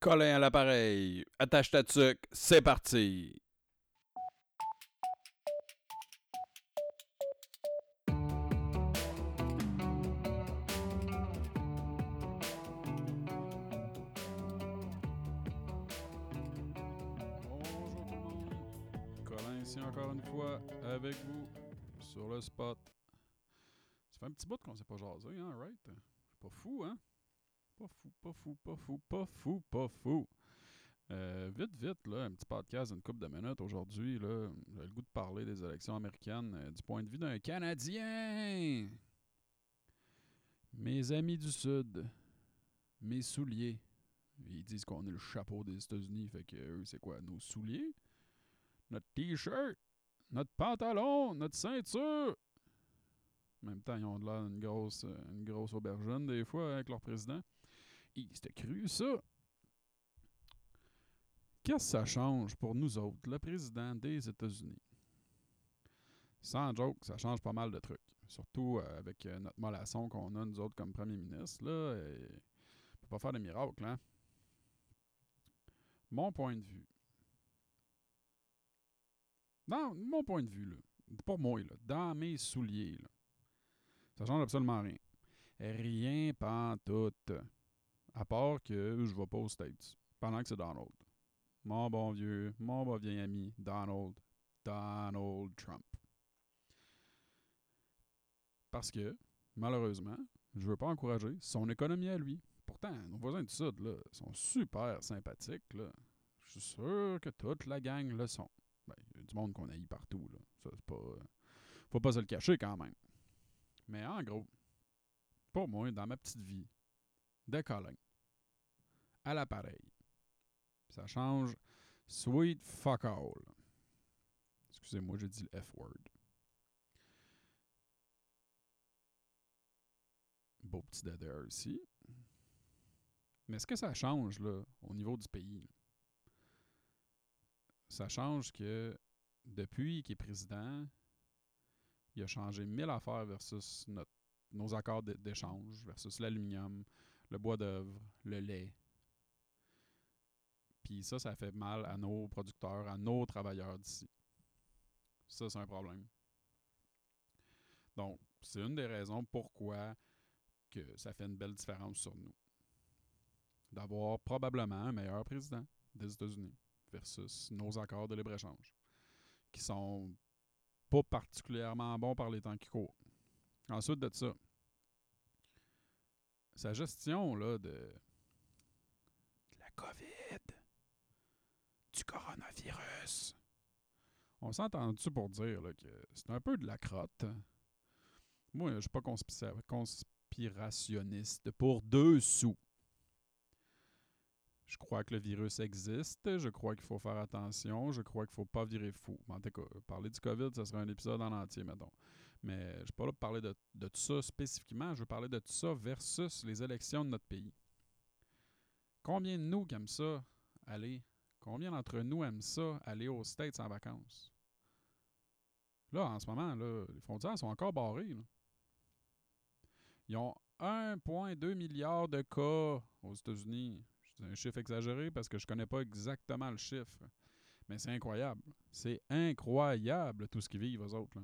Colin à l'appareil. Attache ta tuque, c'est parti. Bonjour tout le monde. Colin ici encore une fois avec vous sur le spot. Ça fait un petit bout qu'on s'est pas jasé, hein, right? Pas fou, hein? Pas fou, pas fou, pas fou, pas fou, pas fou. Euh, vite, vite, là, un petit podcast d'une couple de minutes aujourd'hui. J'ai le goût de parler des élections américaines euh, du point de vue d'un Canadien. Mes amis du Sud, mes souliers. Ils disent qu'on est le chapeau des États-Unis, fait que eux, c'est quoi Nos souliers? Notre t-shirt Notre pantalon Notre ceinture en même temps, ils ont de l'air d'une grosse, une grosse aubergine des fois avec leur président. C'était cru, ça. Qu'est-ce que ça change pour nous autres, le président des États-Unis? Sans joke, ça change pas mal de trucs. Surtout euh, avec euh, notre mollasson qu'on a, nous autres, comme premier ministre. Là, et on peut pas faire de miracles, hein? Mon point de vue. Dans mon point de vue, là. Pour moi, là. Dans mes souliers, là. Ça change absolument rien. Rien tout. À part que je vais pas aux States. Pendant que c'est Donald. Mon bon vieux, mon bon vieil ami, Donald. Donald Trump. Parce que, malheureusement, je veux pas encourager son économie à lui. Pourtant, nos voisins du Sud, là, sont super sympathiques, là. Je suis sûr que toute la gang le sont. Ben, il y a du monde qu'on haït partout, là. Ça, c'est pas... faut pas se le cacher, quand même. Mais en gros, pour moi, dans ma petite vie, de Colin, à l'appareil, ça change sweet fuck all. Excusez-moi, j'ai dit le F-word. Beau petit deader ici. Mais ce que ça change là, au niveau du pays, ça change que depuis qu'il est président, il a changé mille affaires versus nos accords d'échange, versus l'aluminium, le bois d'œuvre, le lait. Puis ça, ça fait mal à nos producteurs, à nos travailleurs d'ici. Ça, c'est un problème. Donc, c'est une des raisons pourquoi que ça fait une belle différence sur nous. D'avoir probablement un meilleur président des États-Unis versus nos accords de libre-échange, qui sont pas particulièrement bons par les temps qui courent. Ensuite de ça, sa gestion là, de, de la COVID, du coronavirus. On s'entend-tu pour dire que c'est un peu de la crotte? Moi, je suis pas conspirationniste pour deux sous. Je crois que le virus existe. Je crois qu'il faut faire attention. Je crois qu'il ne faut pas virer fou. En tout cas, parler du COVID, ça serait un épisode en entier, mettons. Mais je ne suis pas là pour parler de, tout ça spécifiquement. Je veux parler de tout ça versus les élections de notre pays. Combien de nous aiment ça aller? Combien d'entre nous aiment ça aller aux States en vacances? Là, en ce moment, les frontières sont encore barrées. Ils ont 1,2 milliard de cas aux États-Unis. C'est un chiffre exagéré parce que je connais pas exactement le chiffre. Mais c'est incroyable. C'est incroyable tout ce qu'ils vivent, eux autres.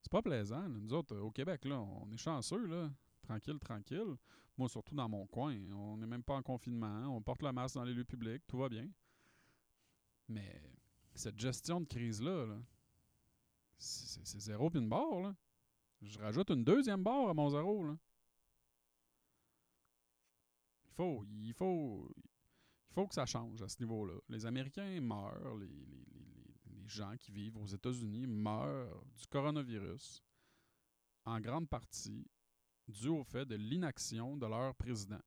C'est pas plaisant. Nous autres, au Québec, on est chanceux, là. Tranquille, tranquille. Moi, surtout dans mon coin. On n'est même pas en confinement. Hein. On porte le masque dans les lieux publics. Tout va bien. Mais cette gestion de crise-là, -là, c'est zéro puis une barre. Je rajoute une deuxième barre à mon zéro, là. Il faut, il faut, il faut que ça change à ce niveau-là. Les Américains meurent, les, les, gens qui vivent aux États-Unis meurent du coronavirus, en grande partie dû au fait de l'inaction de leur président.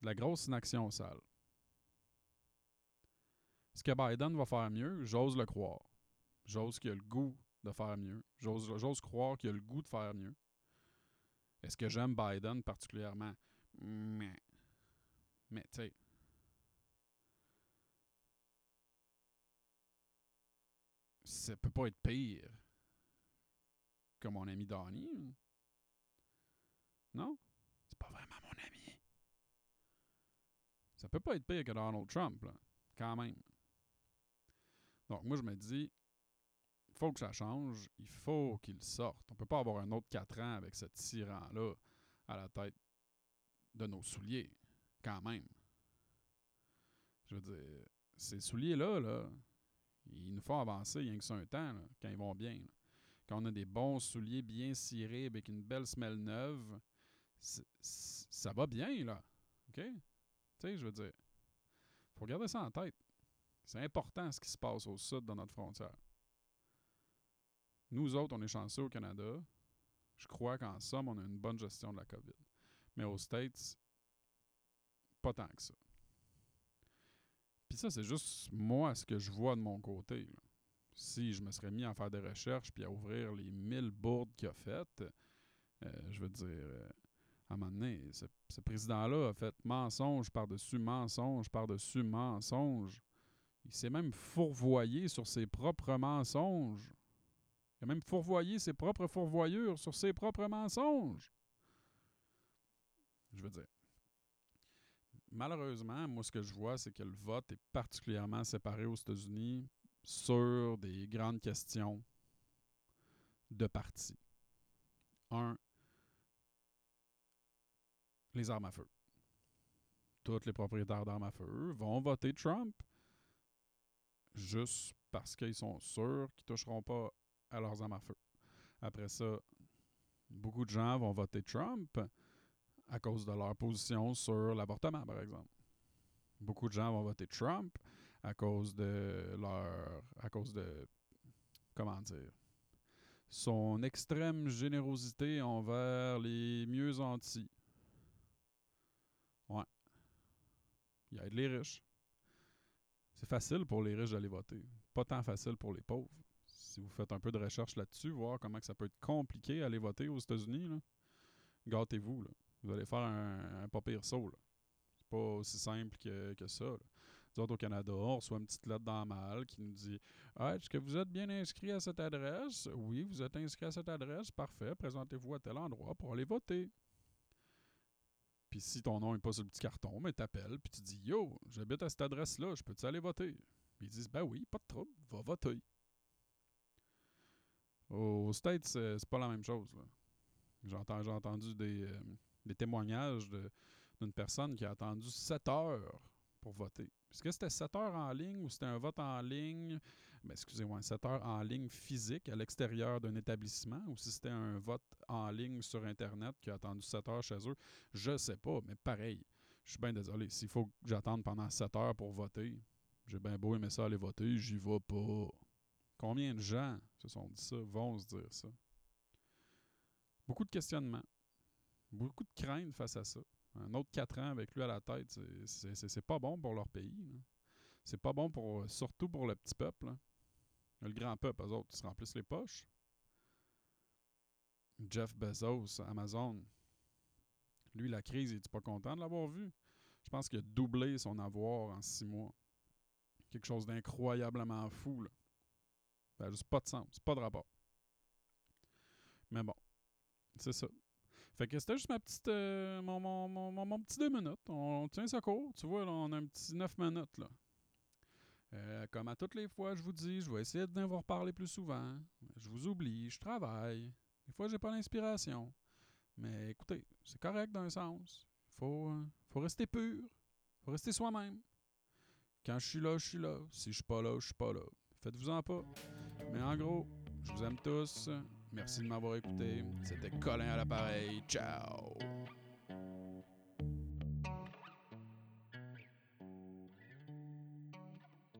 De la grosse inaction sale. Est-ce que Biden va faire mieux? J'ose le croire. J'ose qu'il a le goût de faire mieux. J'ose croire qu'il a le goût de faire mieux. Est-ce que j'aime Biden particulièrement? Mais, mais tu sais, ça peut pas être pire que mon ami Donnie. Non? C'est pas vraiment mon ami. Ça peut pas être pire que Donald Trump, là, quand même. Donc, moi, je me dis, il faut que ça change, il faut qu'il sorte. On peut pas avoir un autre quatre ans avec ce tyran-là à la tête de nos souliers, quand même. Je veux dire, ces souliers-là, là, ils nous font avancer rien que sur un temps, quand ils vont bien. Quand on a des bons souliers bien cirés avec une belle semelle neuve, ça va bien, là. OK? Tu sais, je veux dire, faut garder ça en tête. C'est important ce qui se passe au sud de notre frontière. Nous autres, on est chanceux au Canada. Je crois qu'en somme, on a une bonne gestion de la COVID. Mais aux States, pas tant que ça. Puis ça, c'est juste moi ce que je vois de mon côté. Si je me serais mis à faire des recherches puis à ouvrir les mille bourdes qu'il a faites, euh, je veux dire, euh, à un moment donné, ce, ce président-là a fait mensonge par-dessus mensonge par-dessus mensonge. Il s'est même fourvoyé sur ses propres mensonges. Il a même fourvoyé ses propres fourvoyures sur ses propres mensonges. Je veux dire. Malheureusement, moi, ce que je vois, c'est que le vote est particulièrement séparé aux États-Unis sur des grandes questions de parti. Un, les armes à feu. Tous les propriétaires d'armes à feu vont voter Trump juste parce qu'ils sont sûrs qu'ils ne toucheront pas à leurs armes à feu. Après ça, beaucoup de gens vont voter Trump à cause de leur position sur l'avortement, par exemple. Beaucoup de gens vont voter Trump à cause de leur. à cause de. comment dire. son extrême générosité envers les mieux antis. Ouais. Il aide les riches. C'est facile pour les riches d'aller voter. Pas tant facile pour les pauvres. Si vous faites un peu de recherche là-dessus, voir comment que ça peut être compliqué d'aller voter aux États-Unis, gâtez-vous. Vous allez faire un, un pas pire saut. C'est pas aussi simple que, que ça. Nous autres, au Canada, on reçoit une petite lettre dans la malle qui nous dit ah, Est-ce que vous êtes bien inscrit à cette adresse Oui, vous êtes inscrit à cette adresse. Parfait. Présentez-vous à tel endroit pour aller voter. Puis si ton nom n'est pas sur le petit carton, mais t'appelles, puis tu dis Yo, j'habite à cette adresse-là, je peux-tu aller voter? Puis ils disent Ben oui, pas de trouble, va voter. Aux States, c'est pas la même chose. J'ai entendu des, euh, témoignages d'une personne qui a attendu 7 heures pour voter. Est-ce que c'était 7 heures en ligne ou c'était un vote en ligne, ben, excusez-moi, 7 heures en ligne physique à l'extérieur d'un établissement ou si c'était un vote en ligne sur Internet qui a attendu 7 heures chez eux, je sais pas, mais pareil. Je suis bien désolé. S'il faut que j'attende pendant 7 heures pour voter, j'ai bien beau aimer ça aller voter, j'y vais pas. Combien de gens se sont dit ça, vont se dire ça? Beaucoup de questionnements. Beaucoup de craintes face à ça. Un autre 4 ans avec lui à la tête, c'est pas bon pour leur pays. C'est pas bon pour surtout pour le petit peuple. Le grand peuple, eux autres, ils se remplissent les poches. Jeff Bezos, Amazon, lui, la crise, il est pas content de l'avoir vu? Je pense qu'il a doublé son avoir en six mois. Quelque chose d'incroyablement fou. Là. Ça n'a juste pas de sens, pas de rapport. Mais bon, c'est ça. Fait que c'était juste ma petite, euh, mon, mon, petit deux minutes. On tient ça court. Tu vois, là, on a un petit neuf minutes. Là. Euh, comme à toutes les fois, je vous dis, je vais essayer de vous reparler plus souvent. Je vous oublie, je travaille. Des fois, j'ai pas l'inspiration. Mais écoutez, c'est correct d'un sens. Faut, euh, faut rester pur. Faut rester soi-même. Quand je suis là, je suis là. Si je suis pas là, je suis pas là. Faites-vous-en pas. Mais en gros, je vous aime tous. Merci de m'avoir écouté. C'était Colin à l'appareil. Ciao!